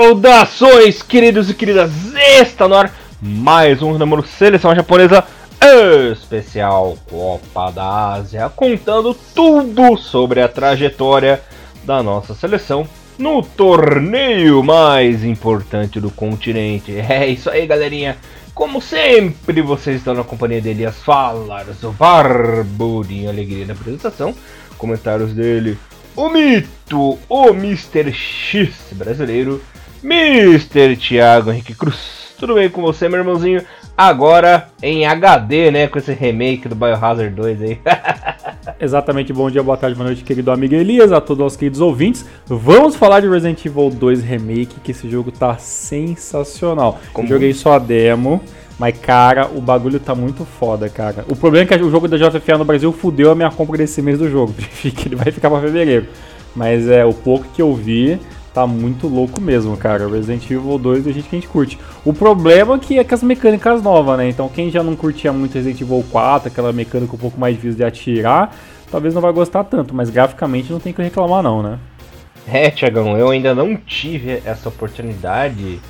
Saudações, queridos e queridas! Está no ar mais um número Seleção Japonesa Especial Copa da Ásia, contando tudo sobre a trajetória da nossa seleção no torneio mais importante do continente. É isso aí, galerinha! Como sempre, vocês estão na companhia de Elias Falas, o Barbudinho Alegria na apresentação, comentários dele, o mito, o Mr. X brasileiro, Mr. Thiago Henrique Cruz. Tudo bem com você, meu irmãozinho? Agora em HD, né? Com esse remake do Biohazard 2 aí. Exatamente, bom dia, boa tarde, boa noite, querido amigo Elias, a todos os queridos ouvintes. Vamos falar de Resident Evil 2 Remake, que esse jogo tá sensacional. Como? Eu joguei só a demo. Mas, cara, o bagulho tá muito foda, cara. O problema é que o jogo da JFA no Brasil fudeu a minha compra desse mês do jogo. Ele vai ficar pra fevereiro. Mas é, o pouco que eu vi tá muito louco mesmo, cara. Resident Evil 2 é gente que a gente curte. O problema é que é com as mecânicas novas, né? Então quem já não curtia muito Resident Evil 4, aquela mecânica um pouco mais difícil de atirar, talvez não vai gostar tanto, mas graficamente não tem que reclamar não, né? É, Tiagão, eu ainda não tive essa oportunidade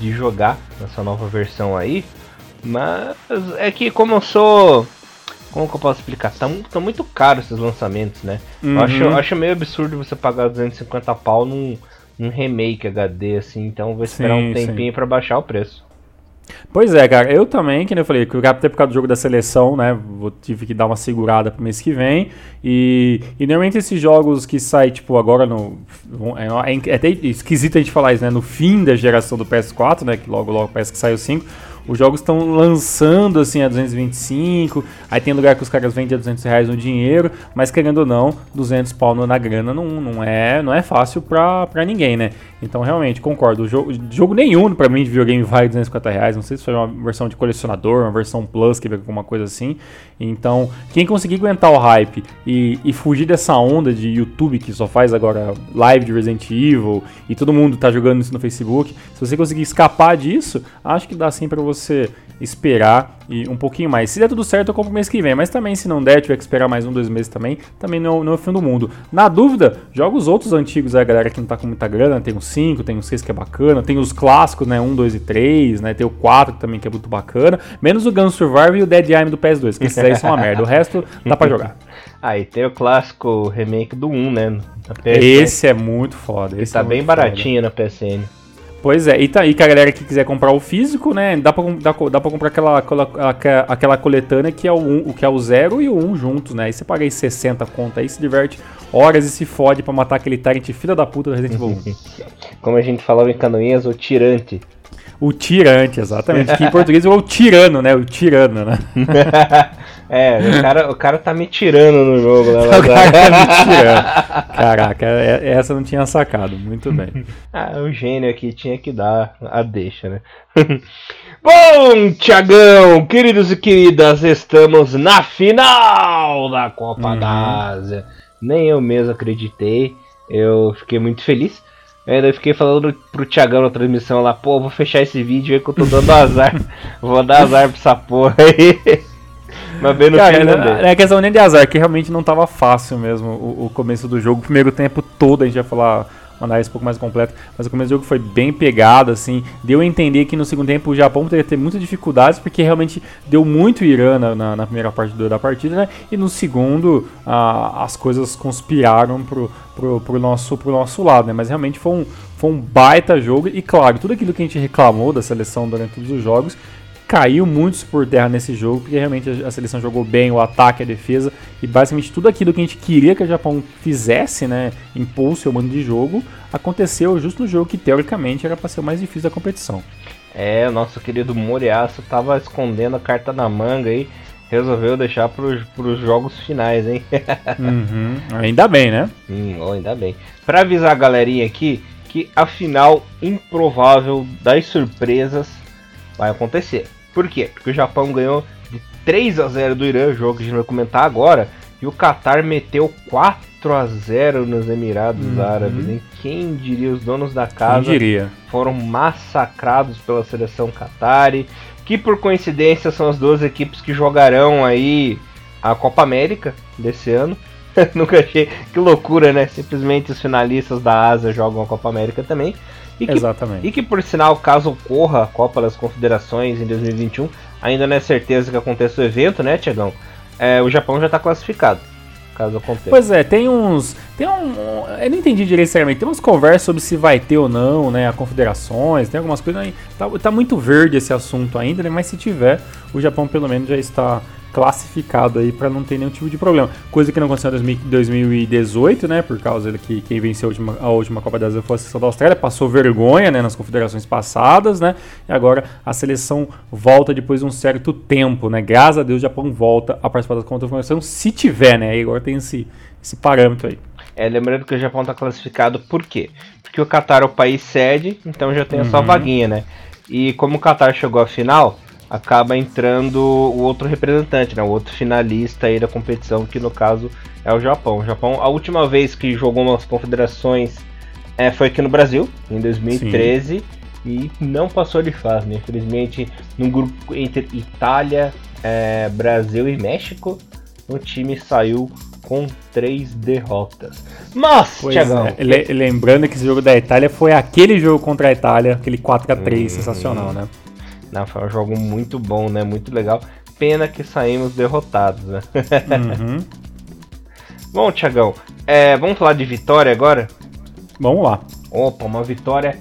de jogar nessa nova versão aí, mas é que como eu sou. Como que eu posso explicar? Tá, tá muito caro esses lançamentos, né? Uhum. Eu acho, acho meio absurdo você pagar 250 pau num, num remake HD, assim, então vou esperar sim, um tempinho para baixar o preço. Pois é, cara, eu também, que nem eu falei, que até por causa do jogo da seleção, né? Vou, tive que dar uma segurada pro mês que vem. E, e normalmente esses jogos que saem, tipo, agora no. É, é, é até esquisito a gente falar isso, né? No fim da geração do PS4, né? Que logo, logo parece que sai o 5 os jogos estão lançando assim a 225, aí tem lugar que os caras vendem a 200 reais no dinheiro, mas querendo ou não, 200 pau na grana não, não, é, não é fácil pra, pra ninguém, né? Então realmente, concordo, o jogo, jogo nenhum pra mim de videogame vale 250 reais, não sei se foi uma versão de colecionador, uma versão plus, que vem alguma coisa assim. Então, quem conseguir aguentar o hype e, e fugir dessa onda de YouTube que só faz agora live de Resident Evil e todo mundo tá jogando isso no Facebook, se você conseguir escapar disso, acho que dá sim você você esperar e um pouquinho mais. Se der tudo certo, eu compro mês que vem. Mas também, se não der, tiver que esperar mais um, dois meses também, também não, não é o fim do mundo. Na dúvida, joga os outros antigos, a galera que não tá com muita grana. Tem os 5, tem os 6 que é bacana. Tem os clássicos, né? 1, 2 e 3, né? Tem o 4 também que é muito bacana. Menos o Gun Survivor e o Dead Aim do PS2, que esses aí são uma merda. O resto dá pra jogar. Aí ah, tem o clássico remake do 1, né? Esse é muito foda. Esse tá é bem baratinho foda. na PSN. Pois é, e, tá, e que a galera que quiser comprar o físico, né? Dá pra, dá, dá pra comprar aquela, aquela, aquela coletânea que é o, um, que é o 0 e o 1 um juntos, né? Aí você paga aí 60 conta aí, se diverte horas e se fode pra matar aquele Tyrant filha da puta do Resident Evil 1. Como a gente falava em canoinhas, o tirante. O tirante, exatamente. Que em português é o tirano, né? O tirano, né? é, o cara, o cara tá me tirando no jogo, né? o cara tá me tirando. Caraca, é, essa não tinha sacado. Muito bem. ah, o gênio aqui tinha que dar a deixa, né? Bom, Tiagão, queridos e queridas, estamos na final da Copa uhum. da Ásia. Nem eu mesmo acreditei. Eu fiquei muito feliz. Ainda fiquei falando pro Thiagão na transmissão lá, pô, vou fechar esse vídeo aí que eu tô dando azar. vou dar azar pra essa porra aí. Mas bem no Cara, fim não, é questão nem de azar, que realmente não tava fácil mesmo o, o começo do jogo. O primeiro tempo todo a gente vai falar uma análise um pouco mais completa, mas o começo do jogo foi bem pegado, assim, deu a entender que no segundo tempo o Japão poderia ter muitas dificuldades, porque realmente deu muito Irã na, na, na primeira parte do, da partida, né, e no segundo as coisas conspiraram pro, pro, pro, nosso, pro nosso lado, né, mas realmente foi um, foi um baita jogo, e claro, tudo aquilo que a gente reclamou da seleção durante todos os jogos, caiu muito por terra nesse jogo, porque realmente a seleção jogou bem, o ataque, a defesa, e basicamente tudo aquilo que a gente queria que o Japão fizesse, né, impulso o mando de jogo, aconteceu justo no jogo que teoricamente era para ser o mais difícil da competição. É, nosso querido Moriaço tava escondendo a carta na manga aí, resolveu deixar para os jogos finais, hein? uhum, ainda bem, né? Hum, oh, ainda bem. Para avisar a galerinha aqui que a final improvável das surpresas vai acontecer. Por quê? Porque o Japão ganhou de 3 a 0 do Irã, jogo que a gente vai comentar agora, e o Qatar meteu 4 a 0 nos Emirados uhum. Árabes. Hein? Quem diria os donos da casa foram massacrados pela seleção Qatari, que por coincidência são as duas equipes que jogarão aí a Copa América desse ano. Nunca achei que loucura, né? Simplesmente os finalistas da Ásia jogam a Copa América também. E que, Exatamente. E que, por sinal, caso ocorra a Copa das Confederações em 2021, ainda não é certeza que aconteça o evento, né, Tiagão? É, o Japão já está classificado caso aconteça. Pois é, tem uns. Tem um. Eu não entendi direito seriamente. Tem umas conversas sobre se vai ter ou não, né? A confederações, tem algumas coisas aí. Tá, tá muito verde esse assunto ainda, né? Mas se tiver, o Japão pelo menos já está classificado aí para não ter nenhum tipo de problema. Coisa que não aconteceu em 2018, né? Por causa que quem venceu a última, a última Copa das Ásia foi a seleção da Austrália, passou vergonha né, nas confederações passadas, né? E agora a seleção volta depois de um certo tempo, né? Graças a Deus o Japão volta a participar da confederação, se tiver, né? E agora tem esse, esse parâmetro aí. É, lembrando que o Japão está classificado por quê? Porque o Qatar é o país sede, então já tem a sua uhum. vaguinha, né? E como o Qatar chegou à final, acaba entrando o outro representante, né? O outro finalista aí da competição, que no caso é o Japão. O Japão, a última vez que jogou umas confederações é, foi aqui no Brasil, em 2013, Sim. e não passou de fase, né? Infelizmente, no grupo entre Itália, é, Brasil e México, o time saiu com três derrotas. Mas, Thiagão, é. lembrando que esse jogo da Itália foi aquele jogo contra a Itália, aquele 4 x 3 hum, sensacional, né? Não, foi um jogo muito bom, né? Muito legal. Pena que saímos derrotados, né? Uhum. bom, Tiagão, é, vamos falar de vitória agora? Vamos lá. Opa, uma vitória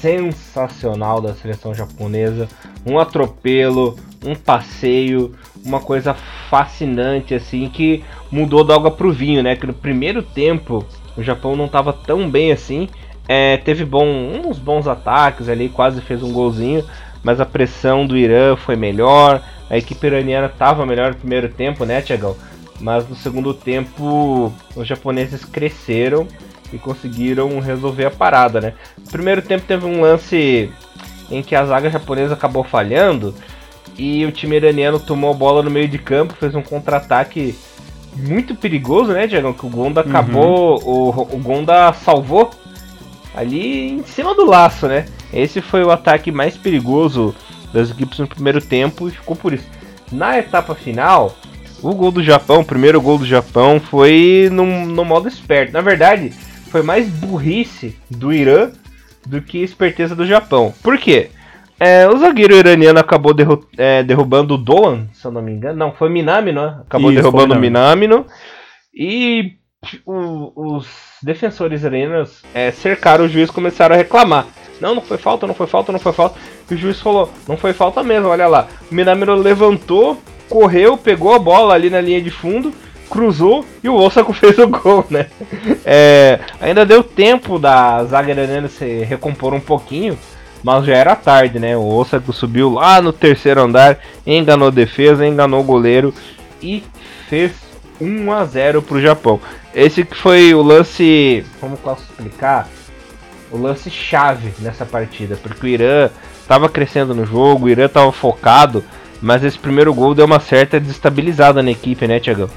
sensacional da seleção japonesa. Um atropelo, um passeio, uma coisa fascinante, assim, que mudou da água pro vinho, né? Que no primeiro tempo o Japão não estava tão bem assim. É, teve bom, uns bons ataques ali, quase fez um golzinho, mas a pressão do Irã foi melhor. A equipe iraniana estava melhor no primeiro tempo, né, Tiagão? Mas no segundo tempo os japoneses cresceram e conseguiram resolver a parada, né? No primeiro tempo teve um lance em que a zaga japonesa acabou falhando e o time iraniano tomou a bola no meio de campo, fez um contra-ataque muito perigoso, né, Tiagão? Que o Gonda uhum. acabou, o, o Gonda salvou ali em cima do laço, né? Esse foi o ataque mais perigoso das equipes no primeiro tempo e ficou por isso. Na etapa final, o gol do Japão, o primeiro gol do Japão, foi no, no modo esperto. Na verdade, foi mais burrice do Irã do que esperteza do Japão. Por quê? É, o zagueiro iraniano acabou derru é, derrubando o Doan, se eu não me engano. Não, foi Minamino, né? Acabou Isso, derrubando o Minamino. E o, os defensores iranianos é, cercaram o juiz e começaram a reclamar. Não, não foi falta, não foi falta, não foi falta. E o juiz falou, não foi falta mesmo, olha lá. O Minamino levantou, correu, pegou a bola ali na linha de fundo, cruzou e o Osako fez o gol, né? É, ainda deu tempo da zaga se recompor um pouquinho, mas já era tarde, né? O Osako subiu lá no terceiro andar, enganou a defesa, enganou o goleiro e fez 1 a 0 pro Japão. Esse que foi o lance, como posso explicar? O lance chave nessa partida, porque o Irã estava crescendo no jogo, o Irã estava focado, mas esse primeiro gol deu uma certa desestabilizada na equipe, né, Tiagão?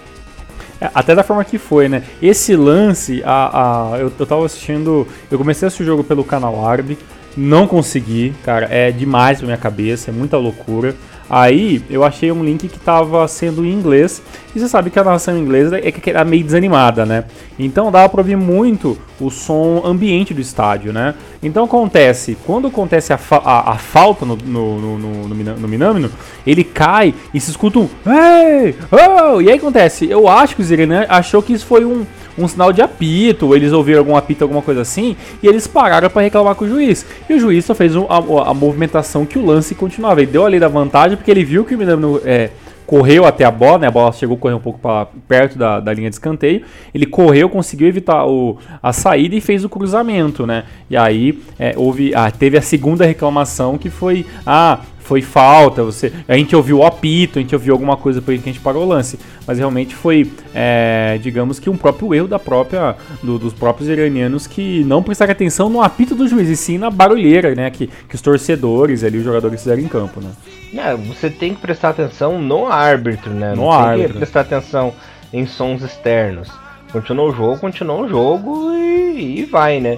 É, até da forma que foi, né? Esse lance, a, a, eu, eu tava assistindo. Eu comecei a assistir o jogo pelo canal árabe, não consegui, cara. É demais pra minha cabeça, é muita loucura. Aí eu achei um link que estava sendo em inglês. E você sabe que a narração inglesa é que era meio desanimada, né? Então dava para ouvir muito o som ambiente do estádio, né? Então acontece, quando acontece a, fa a, a falta no, no, no, no, no ele cai e se escuta um Hey! Oh! E aí acontece, eu acho que o Zirene achou que isso foi um um sinal de apito, eles ouviram algum apito, alguma coisa assim, e eles pararam para reclamar com o juiz. E o juiz só fez um, a, a, movimentação que o lance continuava. Ele deu ali da vantagem porque ele viu que o Minamino é, correu até a bola, né? A bola chegou a correr um pouco para perto da, da linha de escanteio. Ele correu, conseguiu evitar o, a saída e fez o cruzamento, né? E aí é, houve, ah, teve a segunda reclamação que foi, ah, foi falta, você, a gente ouviu o apito, a gente ouviu alguma coisa por aí que a gente parou o lance, mas realmente foi, é, digamos que um próprio erro da própria, do, dos próprios iranianos que não prestaram atenção no apito do juiz, e sim na barulheira, né, que, que os torcedores ali, os jogadores fizeram em campo, né. É, você tem que prestar atenção no árbitro, né, no não árbitro. tem que prestar atenção em sons externos. Continuou o jogo, continuou o jogo e, e vai, né.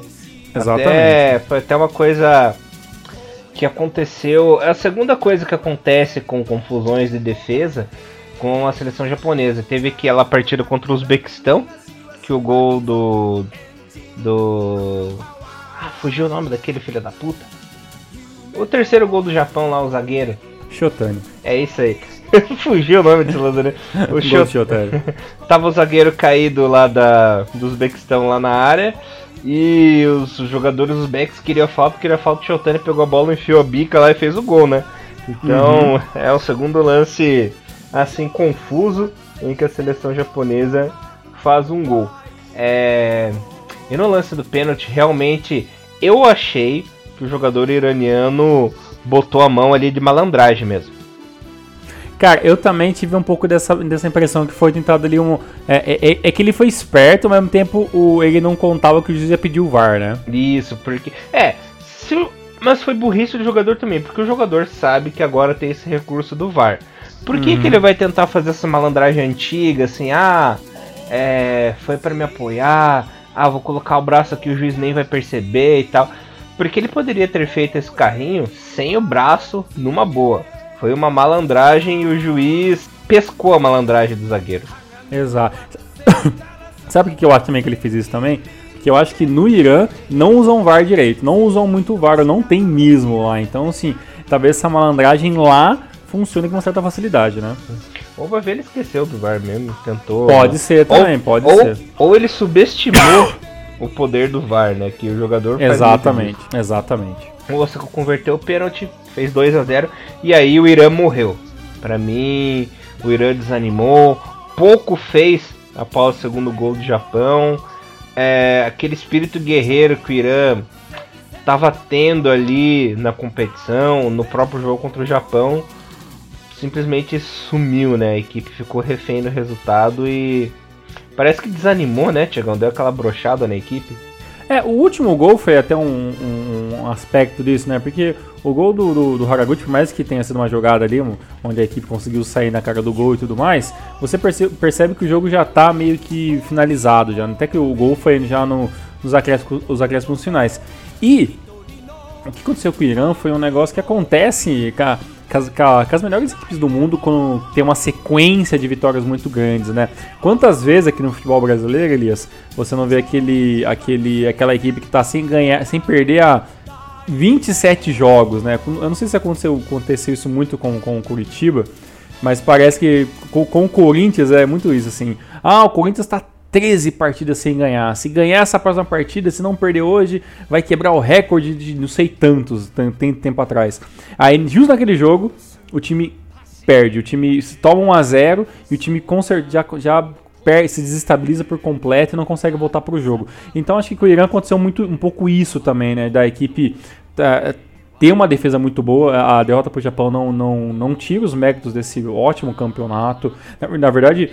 Exatamente. Até, foi até uma coisa que aconteceu. É a segunda coisa que acontece com confusões de defesa com a seleção japonesa. Teve aquela partida contra o Uzbequistão, que o gol do. do. Ah, fugiu o nome daquele filho da puta. O terceiro gol do Japão lá, o zagueiro. Shotani. É isso aí. Fugiu o nome desse lance, O Shotani. Tava o zagueiro caído lá da, do Uzbequistão lá na área. E os jogadores uzbeques queriam falta, queria falta. O Shotani pegou a bola, enfiou a bica lá e fez o gol, né? Então uhum. é o segundo lance assim confuso em que a seleção japonesa faz um gol. É... E no lance do pênalti, realmente eu achei que o jogador iraniano botou a mão ali de malandragem mesmo. Cara, eu também tive um pouco dessa, dessa impressão que foi tentado ali um. É, é, é, é que ele foi esperto, ao mesmo tempo o, ele não contava que o juiz ia pedir o VAR, né? Isso, porque. É, se, mas foi burrice do jogador também, porque o jogador sabe que agora tem esse recurso do VAR. Por que, uhum. que ele vai tentar fazer essa malandragem antiga, assim, ah, é, foi para me apoiar, ah, vou colocar o braço aqui, o juiz nem vai perceber e tal. Porque ele poderia ter feito esse carrinho sem o braço, numa boa. Foi uma malandragem e o juiz pescou a malandragem do zagueiro. Exato. Sabe o que eu acho também que ele fez isso também? Que eu acho que no Irã não usam VAR direito, não usam muito VAR, não tem mesmo lá. Então, assim, talvez essa malandragem lá funcione com uma certa facilidade, né? Ou vai ver ele esqueceu do VAR mesmo, tentou. Pode ser também, ou, pode ou, ser. Ou ele subestimou o poder do VAR, né? Que o jogador Exatamente, exatamente. O Osaka converteu o pênalti, fez 2 a 0 e aí o Irã morreu. Para mim, o Irã desanimou, pouco fez após o segundo gol do Japão. É, aquele espírito guerreiro que o Irã estava tendo ali na competição, no próprio jogo contra o Japão, simplesmente sumiu, né? A equipe ficou refém do resultado e Parece que desanimou, né, Tiagão? Deu aquela brochada na equipe. É, o último gol foi até um, um, um aspecto disso, né? Porque o gol do, do, do, Haraguchi, por mais que tenha sido uma jogada ali, onde a equipe conseguiu sair na cara do gol e tudo mais, você percebe, percebe que o jogo já tá meio que finalizado, já. Até que o gol foi já no, nos acréscimos, os acréscimos finais. E o que aconteceu com o Irã foi um negócio que acontece, cara com as, com as melhores equipes do mundo quando tem uma sequência de vitórias muito grandes, né? Quantas vezes aqui no futebol brasileiro, Elias, você não vê aquele, aquele, aquela equipe que está sem ganhar, sem perder a 27 jogos, né? Eu não sei se aconteceu, aconteceu isso muito com, com o Curitiba, mas parece que com, com o Corinthians é muito isso, assim. Ah, o Corinthians está 13 partidas sem ganhar. Se ganhar essa próxima partida, se não perder hoje, vai quebrar o recorde de não sei tantos, tem tempo atrás. Aí, justo naquele jogo, o time perde. O time toma 1 a 0 e o time já, já se desestabiliza por completo e não consegue voltar para o jogo. Então acho que com o Irã aconteceu muito, um pouco isso também, né? Da equipe tá, ter uma defesa muito boa. A derrota para o Japão não, não, não tira os méritos desse ótimo campeonato. Na, na verdade,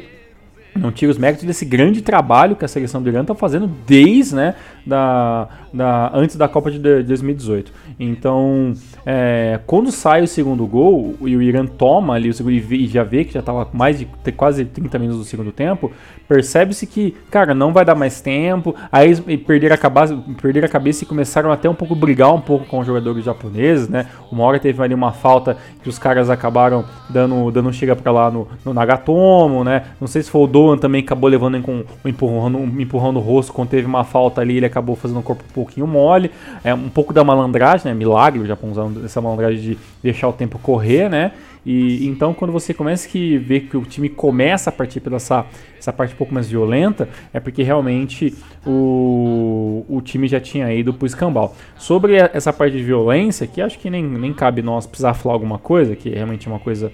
não tira os méritos desse grande trabalho que a seleção do Irã está fazendo desde né, da, da, antes da Copa de 2018. Então, é, quando sai o segundo gol e o Irã toma ali o segundo e já vê que já estava mais de quase 30 minutos do segundo tempo, percebe-se que, cara, não vai dar mais tempo. Aí perderam a, cabeça, perderam a cabeça e começaram até um pouco brigar um pouco com os jogadores japoneses, né? Uma hora teve ali uma falta que os caras acabaram dando, dando chega para lá no, no, Nagatomo, né? Não sei se foi o Doan também acabou levando com um empurrão, um empurrão no rosto quando teve uma falta ali, ele acabou fazendo o corpo um pouquinho mole. É um pouco da malandragem, né? Milagre o Japão usando essa malandragem de deixar o tempo correr, né? E então quando você começa a ver que o time começa a partir pela essa, essa parte um pouco mais violenta, é porque realmente o, o time já tinha ido pro escambau. Sobre essa parte de violência, que acho que nem, nem cabe nós precisar falar alguma coisa, que é realmente uma coisa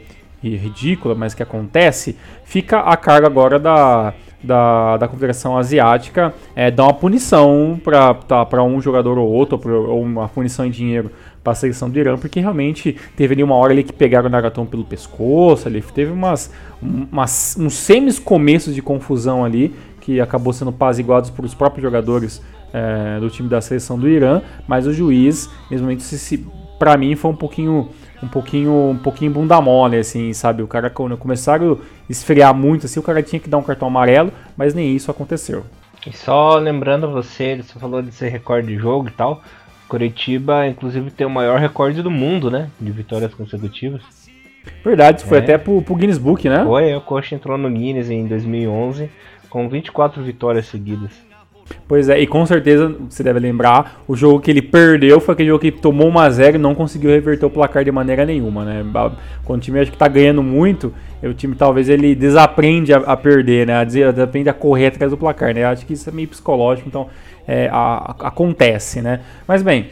ridícula, mas que acontece, fica a carga agora da, da, da Confederação Asiática é, dar uma punição para tá, um jogador ou outro, ou uma punição em dinheiro para a seleção do Irã, porque realmente teve ali uma hora ali que pegaram o Nagatomo pelo pescoço, ali teve umas, umas uns semis começos de confusão ali que acabou sendo paziguados por os próprios jogadores é, do time da seleção do Irã, mas o juiz, mesmo se, se para mim foi um pouquinho um pouquinho um pouquinho bunda mole assim, sabe? O cara quando começaram a esfriar muito assim, o cara tinha que dar um cartão amarelo, mas nem isso aconteceu. E só lembrando você, você falou desse recorde de jogo e tal, Curitiba, inclusive, tem o maior recorde do mundo, né? De vitórias consecutivas. Verdade, foi é. até pro, pro Guinness Book, né? Foi, o Coxa entrou no Guinness em 2011 com 24 vitórias seguidas. Pois é, e com certeza você deve lembrar, o jogo que ele perdeu foi aquele jogo que tomou 1x0 e não conseguiu reverter o placar de maneira nenhuma, né? Quando o time acho que tá ganhando muito, o time talvez ele desaprende a, a perder, né? A, desaprende a correr atrás do placar, né? Acho que isso é meio psicológico, então é, a, a, acontece, né? Mas bem,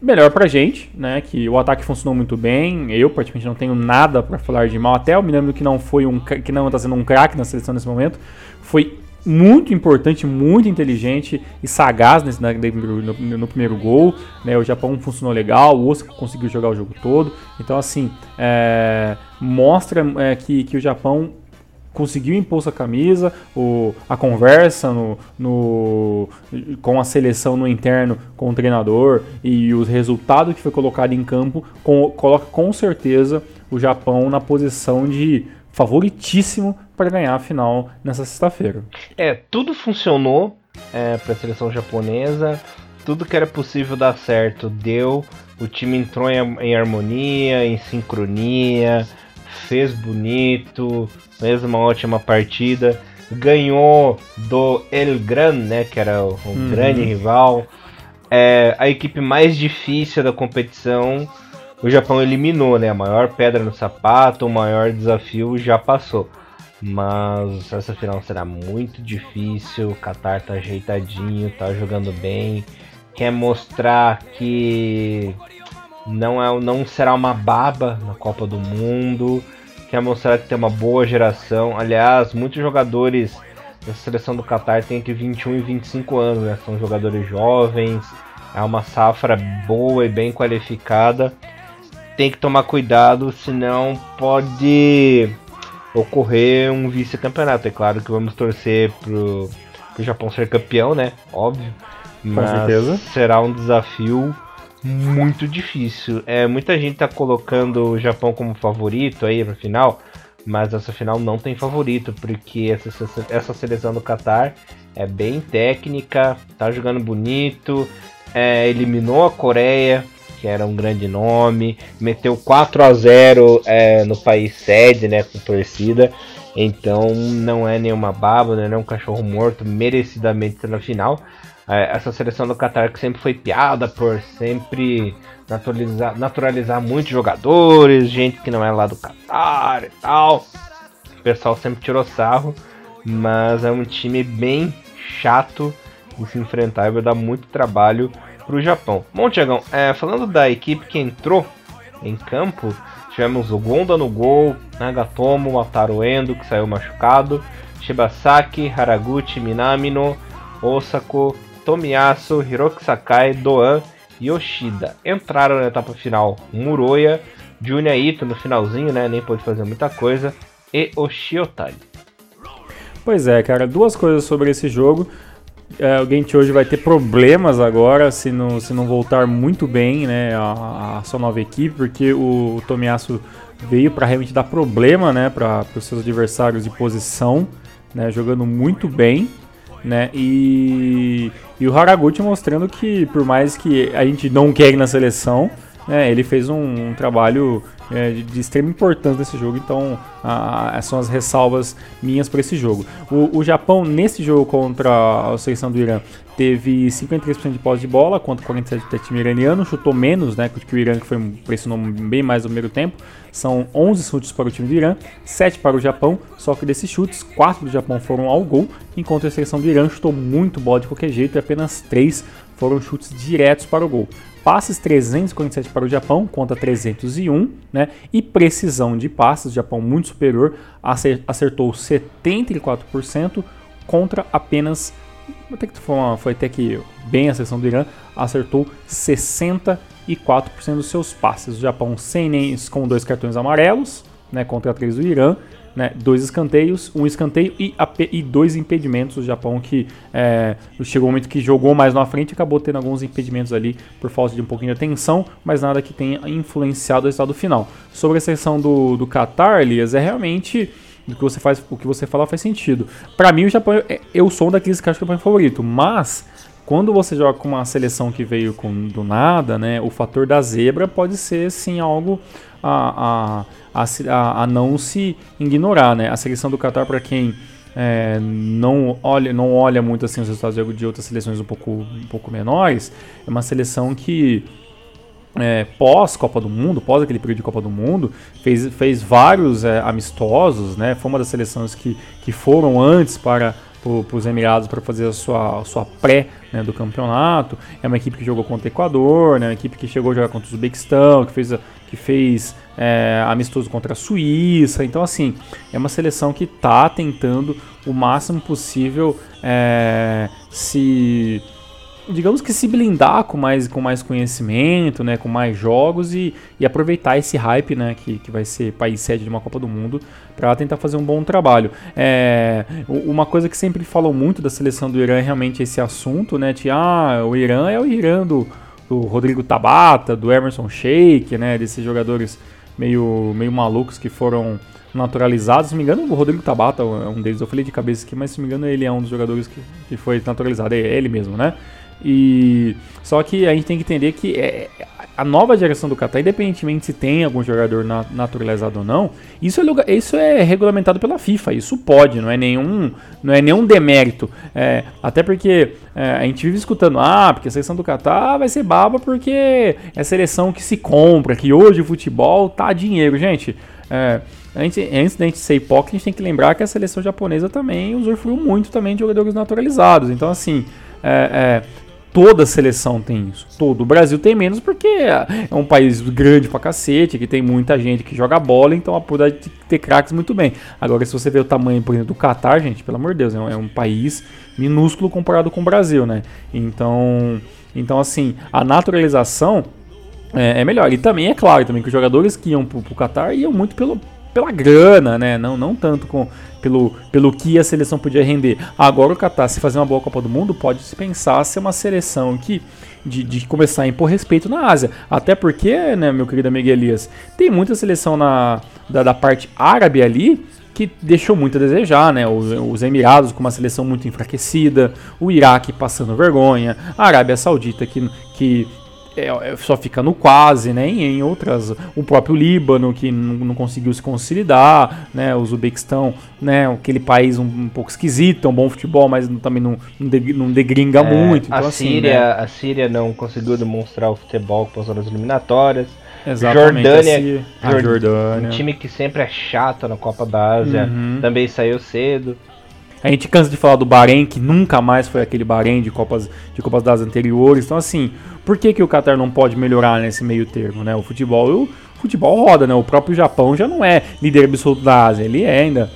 melhor pra gente, né? Que o ataque funcionou muito bem. Eu, praticamente, não tenho nada para falar de mal. Até o Minamino, que não foi um que não tá sendo um craque na seleção nesse momento, foi muito importante, muito inteligente e sagaz nesse, no, no, primeiro gol. Né? O Japão funcionou legal, o Osaka conseguiu jogar o jogo todo. Então, assim, é, mostra é, que, que o Japão conseguiu impor sua camisa, o, a conversa no, no, com a seleção no interno com o treinador e os resultados que foi colocado em campo com, coloca com certeza o Japão na posição de favoritíssimo para ganhar a final nessa sexta-feira. É, tudo funcionou é, para a seleção japonesa, tudo que era possível dar certo deu, o time entrou em, em harmonia, em sincronia, fez bonito, fez uma ótima partida, ganhou do El Gran, né, que era o, uhum. grande rival, é, a equipe mais difícil da competição. O Japão eliminou, né? A maior pedra no sapato, o maior desafio já passou. Mas essa final será muito difícil. O Qatar tá ajeitadinho, tá jogando bem. Quer mostrar que não, é, não será uma baba na Copa do Mundo quer mostrar que tem uma boa geração. Aliás, muitos jogadores da seleção do Qatar têm entre 21 e 25 anos, né? São jogadores jovens, é uma safra boa e bem qualificada. Tem que tomar cuidado, senão pode ocorrer um vice-campeonato. É claro que vamos torcer pro, pro Japão ser campeão, né? Óbvio. Mas Com certeza. será um desafio muito difícil. É, muita gente tá colocando o Japão como favorito aí pra final, mas essa final não tem favorito, porque essa, essa seleção do Qatar é bem técnica, tá jogando bonito, é, eliminou a Coreia, que era um grande nome, meteu 4 a 0 é, no país sede, né, com torcida. Então não é nenhuma baba, não é um cachorro morto, merecidamente na final é, essa seleção do Qatar que sempre foi piada por sempre naturalizar, naturalizar muitos jogadores, gente que não é lá do Qatar e tal. O pessoal sempre tirou sarro, mas é um time bem chato de se enfrentar e vai dar muito trabalho para o Japão. Bom, Tiagão, é, falando da equipe que entrou em campo, tivemos o Gonda no gol, Nagatomo, Wataru Endo, que saiu machucado, Shibasaki, Haraguchi, Minamino, Osako, Tomiyasu, Hiroki Sakai, Doan e Yoshida. Entraram na etapa final Muroya, Junya Ito no finalzinho, né? Nem pôde fazer muita coisa. E o Shiotari. Pois é, cara, duas coisas sobre esse jogo. É, o Gente hoje vai ter problemas agora se não, se não voltar muito bem né, a, a sua nova equipe, porque o, o Tomiyasu veio para realmente dar problema né, para os seus adversários de posição, né, jogando muito bem né? E, e o Haraguchi mostrando que, por mais que a gente não quer na seleção, né, ele fez um, um trabalho é, de, de, extrema importância nesse jogo, então a, a, são as ressalvas minhas para esse jogo. O, o, Japão, nesse jogo contra a seleção do Irã, teve 53% de posse de bola contra 47% do time iraniano, chutou menos né, que o Irã, que foi, pressionou bem mais no primeiro tempo. São 11 chutes para o time do Irã, 7 para o Japão, só que desses chutes, 4 do Japão foram ao gol, enquanto a seleção do Irã chutou muito bola de qualquer jeito e apenas 3 foram chutes diretos para o gol passes 347 para o Japão contra 301, né? E precisão de passes, o Japão muito superior, acertou 74% contra apenas até que foi, uma, foi até que bem a seleção do Irã acertou 64% dos seus passes. O Japão sem nem com dois cartões amarelos, né, contra três do Irã né, dois escanteios, um escanteio e, e, dois impedimentos. O Japão que é, chegou um momento que jogou mais na frente acabou tendo alguns impedimentos ali por falta de um pouquinho de atenção, mas nada que tenha influenciado o resultado final. Sobre a seleção do, do Qatar, Elias, é realmente o que você faz, o que você fala faz sentido. Para mim, o Japão, é, eu sou um daqueles que acho que é o favorito, mas quando você joga com uma seleção que veio com do nada, né, o fator da zebra pode ser sim algo a, a, a, a não se ignorar. Né? A seleção do Qatar, para quem é, não, olha, não olha muito assim os resultados de outras seleções um pouco, um pouco menores, é uma seleção que é, pós Copa do Mundo, pós aquele período de Copa do Mundo, fez, fez vários é, amistosos, né? Foi uma das seleções que, que foram antes para para os Emirados para fazer a sua, a sua pré né, do campeonato. É uma equipe que jogou contra o Equador, né, uma equipe que chegou a jogar contra o Uzbequistão, que fez, que fez é, amistoso contra a Suíça. Então, assim, é uma seleção que está tentando o máximo possível é, se digamos que se blindar com mais, com mais conhecimento, né, com mais jogos e, e aproveitar esse hype, né, que, que vai ser país sede de uma Copa do Mundo para tentar fazer um bom trabalho. É, uma coisa que sempre falam muito da seleção do Irã é realmente esse assunto, né, de ah, o Irã é o Irã do, do Rodrigo Tabata, do Emerson Sheik, né, desses jogadores meio, meio malucos que foram naturalizados. Se me engano, o Rodrigo Tabata é um deles. Eu falei de cabeça aqui, mas se me engano, ele é um dos jogadores que, que foi naturalizado. É ele mesmo, né? E só que a gente tem que entender que é, a nova geração do Qatar, independentemente se tem algum jogador naturalizado ou não, isso é, isso é regulamentado pela FIFA. Isso pode, não é nenhum, não é nenhum demérito. É, até porque é, a gente vive escutando, ah, porque a seleção do Qatar vai ser baba porque é seleção que se compra, que hoje o futebol tá dinheiro, gente. É, a antes da gente ser hipócrita, a gente tem que lembrar que a seleção japonesa também usufruiu muito também de jogadores naturalizados. Então, assim, é, é, Toda seleção tem isso. Todo. O Brasil tem menos porque é um país grande pra cacete, que tem muita gente que joga bola, então a de ter craques muito bem. Agora, se você vê o tamanho, por exemplo, do Catar, gente, pelo amor de Deus, é um, é um país minúsculo comparado com o Brasil, né? Então, então assim, a naturalização é, é, melhor. E também é claro também que os jogadores que iam pro, pro Qatar iam muito pelo, pela grana, né? Não, não tanto com, pelo, pelo que a seleção podia render. Agora o Qatar, se fazer uma boa Copa do Mundo, pode se pensar ser uma seleção que de, de, começar a impor respeito na Ásia. Até porque, né, meu querido amigo Elias, tem muita seleção na, da, da parte árabe ali que deixou muito a desejar, né? Os, os, Emirados com uma seleção muito enfraquecida, o Iraque passando vergonha, a Arábia Saudita que, que é, é, só fica no quase, né? E em outras, o próprio Líbano que não, não conseguiu se consolidar, né? O Uzbequistão, né? Aquele país um, um pouco esquisito, um bom futebol, mas também não, não, degringa é, muito. Então, a assim, Síria, né? a Síria não conseguiu demonstrar o futebol com as eliminatórias. Exatamente, Jordânia, a Jordânia, um time que sempre é chato na Copa da Ásia, uhum. também saiu cedo. A gente cansa de falar do Bahrein, que nunca mais foi aquele Bahrein de Copas, de Copas das anteriores. Então, assim, por que, que o Qatar não pode melhorar nesse meio termo? Né? O futebol, o futebol roda, né? O próprio Japão já não é líder absoluto da Ásia, ele é ainda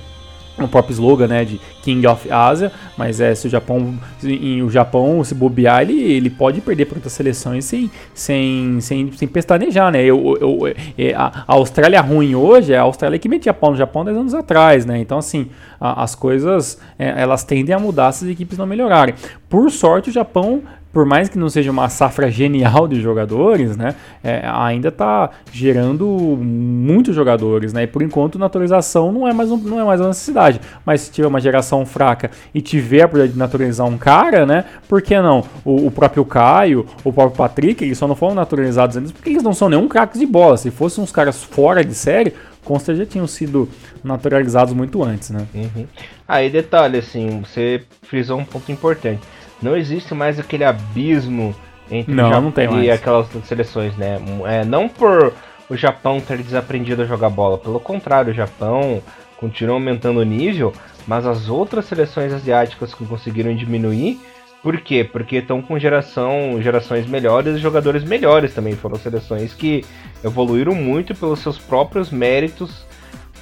o próprio slogan, né, de King of Asia, mas é se o Japão, em o Japão se bobear, ele, ele pode perder para outras seleções sem, sem, sem, sem pestanejar, né? Eu, eu, eu, é, a Austrália ruim hoje é a Austrália que metia pau no Japão 10 anos atrás, né? Então, assim, a, as coisas, é, elas tendem a mudar se as equipes não melhorarem. Por sorte, o Japão por mais que não seja uma safra genial de jogadores, né, é, ainda está gerando muitos jogadores, né, e por enquanto naturalização não é mais, um, não é mais uma necessidade, mas se tiver uma geração fraca e tiver a possibilidade de naturalizar um cara, né, por que não? O, o, próprio Caio, o próprio Patrick, eles só não foram naturalizados antes porque eles não são nenhum craques de bola, se fossem uns caras fora de série, consta já tinham sido naturalizados muito antes, né. Uhum. Aí detalhe, assim, você frisou um ponto importante não existe mais aquele abismo entre não, o Japão e aquelas seleções, né? É, não por o Japão ter desaprendido a jogar bola, pelo contrário, o Japão continua aumentando o nível, mas as outras seleções asiáticas que conseguiram diminuir, por quê? Porque estão com geração, gerações melhores e jogadores melhores também. Foram seleções que evoluíram muito pelos seus próprios méritos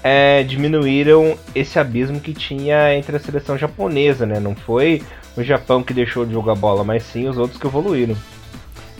é, diminuíram esse abismo que tinha entre a seleção japonesa, né? Não foi o Japão que deixou de jogar bola, mas sim os outros que evoluíram.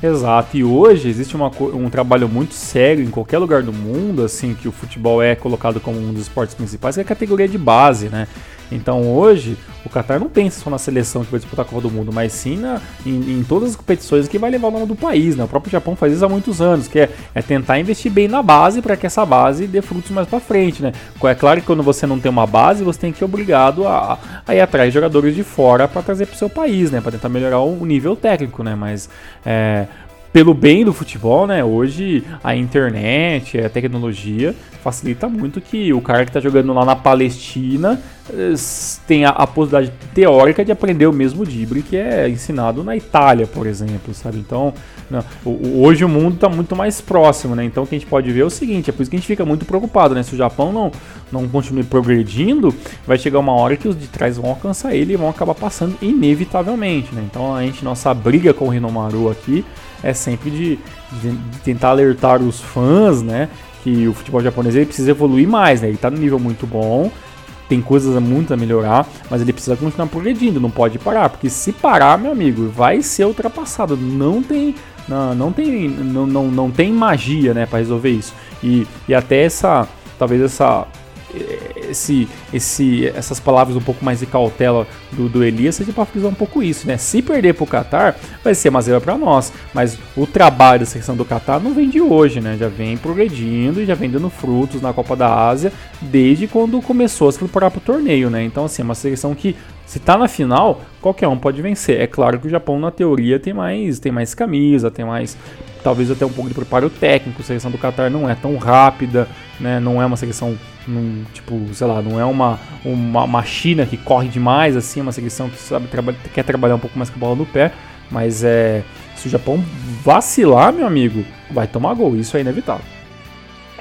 Exato, e hoje existe uma, um trabalho muito sério em qualquer lugar do mundo, assim, que o futebol é colocado como um dos esportes principais, que é a categoria de base, né? Então hoje o Qatar não pensa só na seleção que vai disputar a Copa do Mundo, mas sim na, em, em, todas as competições que vai levar o nome do país. Né? O próprio Japão faz isso há muitos anos, que é, é tentar investir bem na base para que essa base dê frutos mais para frente. Né? É claro que quando você não tem uma base, você tem que ir obrigado a, a ir atrás de jogadores de fora para trazer para o seu país, né? para tentar melhorar o nível técnico. Né? Mas é, pelo bem do futebol, né? Hoje a internet, a tecnologia facilita muito que o cara que está jogando lá na Palestina eh, tenha a possibilidade teórica de aprender o mesmo drible que é ensinado na Itália, por exemplo, sabe? Então, não, hoje o mundo está muito mais próximo, né? Então o que a gente pode ver é o seguinte, é por isso que a gente fica muito preocupado, né? Se o Japão não, não continue progredindo, vai chegar uma hora que os de trás vão alcançar ele e vão acabar passando inevitavelmente, né? Então a gente, nossa briga com o Rinomaru aqui é sempre de, de, tentar alertar os fãs, né? Que o futebol japonês ele precisa evoluir mais, né? Ele está no nível muito bom, tem coisas muito a melhorar, mas ele precisa continuar progredindo, não pode parar, porque se parar, meu amigo, vai ser ultrapassado. Não tem, não, não tem, não, não, não tem magia, né, para resolver isso. E, e até essa, talvez essa esse, esse, essas palavras um pouco mais de cautela do, do Elias seja para frisar um pouco isso, né? Se perder para o Qatar, vai ser uma zebra para nós, mas o trabalho da seleção do Qatar não vem de hoje, né? Já vem progredindo e já vem dando frutos na Copa da Ásia desde quando começou a se preparar para o torneio, né? Então, assim, é uma seleção que se tá na final, qualquer um pode vencer. É claro que o Japão, na teoria, tem mais, tem mais camisa, tem mais. Talvez até um pouco de preparo técnico. A seleção do Qatar não é tão rápida, né? Não é uma seleção, num, tipo, sei lá, não é uma, uma, uma China que corre demais, assim, é uma seleção que sabe traba quer trabalhar um pouco mais com a bola no pé. Mas é. Se o Japão vacilar, meu amigo, vai tomar gol. Isso é inevitável.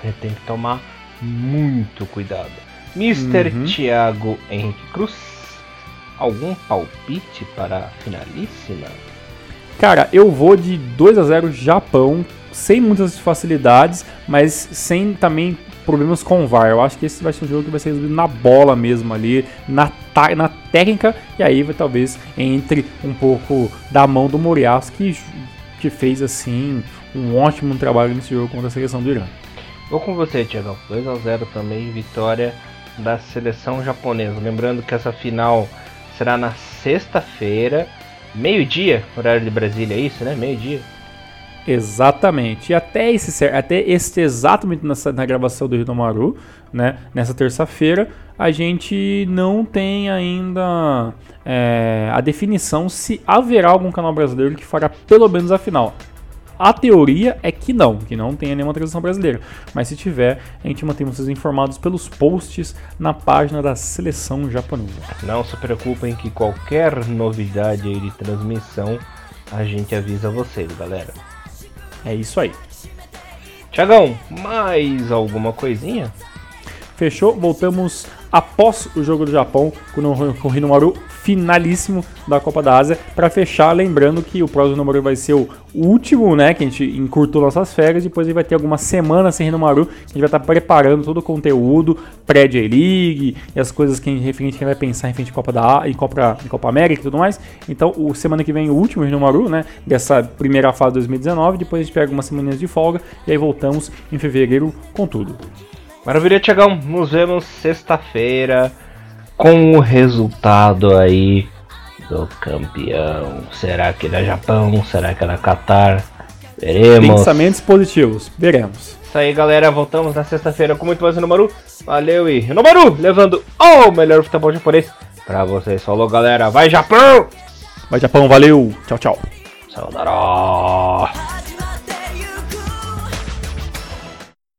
Ele tem que tomar muito cuidado. Mr. Uhum. Thiago Henrique Cruz algum palpite para a finalíssima? Cara, eu vou de 2 a 0 Japão, sem muitas facilidades, mas sem também problemas com o VAR. Eu acho que esse vai ser um jogo que vai ser resolvido na bola mesmo ali, na, na técnica, e aí vai talvez entre um pouco da mão do Morias, que, que fez assim um ótimo trabalho nesse jogo contra a seleção do Irã. Vou com você, Tiagão. 2 a 0 também, vitória da seleção japonesa. Lembrando que essa final será na sexta-feira, meio-dia, horário de Brasília, é isso, né? Meio-dia. Exatamente. E até esse, até este exato momento nessa, na gravação do Maru, né, nessa terça-feira, a gente não tem ainda é, a definição se haverá algum canal brasileiro que fará pelo menos a final. A teoria é que não, que não tenha nenhuma transição brasileira. Mas se tiver, a gente mantém vocês informados pelos posts na página da seleção japonesa. Não se preocupem que qualquer novidade aí de transmissão a gente avisa vocês, galera. É isso aí. Tiagão, mais alguma coisinha? Fechou? Voltamos após o jogo do Japão com o Hinomaru finalíssimo da Copa da Ásia. Para fechar, lembrando que o próximo Hinomaru vai ser o último, né? Que a gente encurtou nossas férias. Depois ele vai ter algumas semanas sem Hinomaru. A gente vai estar tá preparando todo o conteúdo pré-J-League e as coisas que a gente referente que vai pensar em frente Copa da em Copa, Copa América e tudo mais. Então, o semana que vem, o último Hinomaru, né? Dessa primeira fase de 2019. Depois a gente pega algumas semanas de folga e aí voltamos em fevereiro com tudo. Maravilha, Tiagão. Nos vemos sexta-feira com o resultado aí do campeão. Será que é Japão? Será que é Qatar? Veremos. Pensamentos positivos. Veremos. Isso aí, galera. Voltamos na sexta-feira com muito mais Nomaru. Valeu e Nomaru levando o melhor futebol japonês pra vocês. Falou, galera. Vai, Japão! Vai, Japão. Valeu. Tchau, tchau. Sayonara.